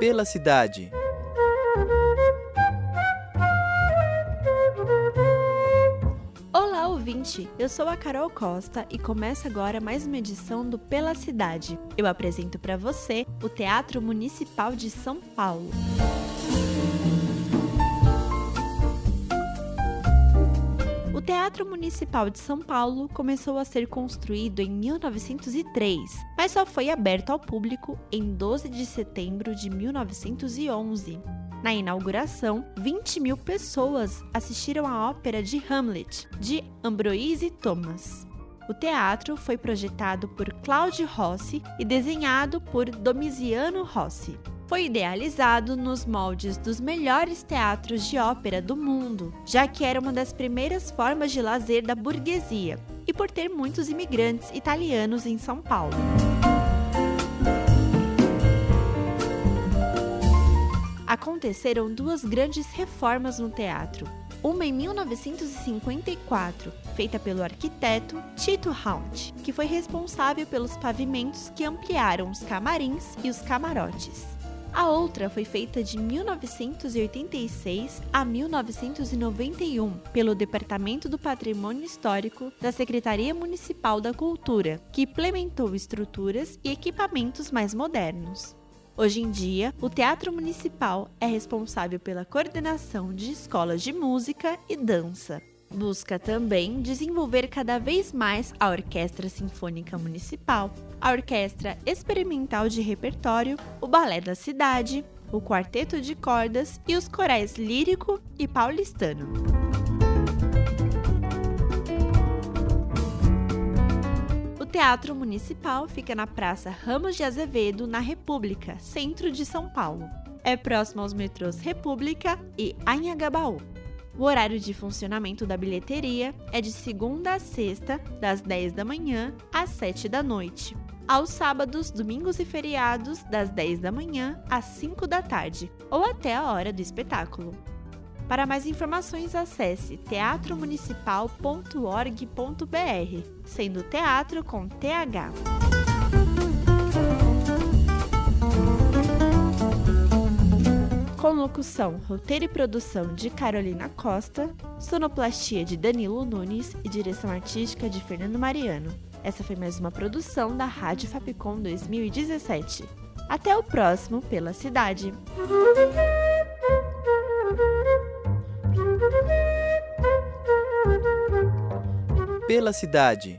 Pela cidade. Olá, ouvinte! Eu sou a Carol Costa e começa agora mais uma edição do Pela Cidade. Eu apresento para você o Teatro Municipal de São Paulo. O Teatro Municipal de São Paulo começou a ser construído em 1903, mas só foi aberto ao público em 12 de setembro de 1911. Na inauguração, 20 mil pessoas assistiram à ópera de Hamlet, de Ambroise Thomas. O teatro foi projetado por Claude Rossi e desenhado por Domiziano Rossi. Foi idealizado nos moldes dos melhores teatros de ópera do mundo, já que era uma das primeiras formas de lazer da burguesia e por ter muitos imigrantes italianos em São Paulo. Aconteceram duas grandes reformas no teatro. Uma em 1954, feita pelo arquiteto Tito Haunt, que foi responsável pelos pavimentos que ampliaram os camarins e os camarotes. A outra foi feita de 1986 a 1991 pelo Departamento do Patrimônio Histórico da Secretaria Municipal da Cultura, que implementou estruturas e equipamentos mais modernos. Hoje em dia, o Teatro Municipal é responsável pela coordenação de escolas de música e dança. Busca também desenvolver cada vez mais a Orquestra Sinfônica Municipal, a Orquestra Experimental de Repertório, o Balé da Cidade, o Quarteto de Cordas e os corais lírico e paulistano. O Teatro Municipal fica na Praça Ramos de Azevedo, na República, centro de São Paulo. É próximo aos metrôs República e Anhangabaú. O horário de funcionamento da bilheteria é de segunda a sexta, das 10 da manhã às 7 da noite. Aos sábados, domingos e feriados, das 10 da manhã às 5 da tarde, ou até a hora do espetáculo. Para mais informações, acesse teatromunicipal.org.br, sendo teatro com TH. Locução, roteiro e produção de Carolina Costa, sonoplastia de Danilo Nunes e direção artística de Fernando Mariano. Essa foi mais uma produção da Rádio Fapcom 2017. Até o próximo Pela Cidade. Pela cidade.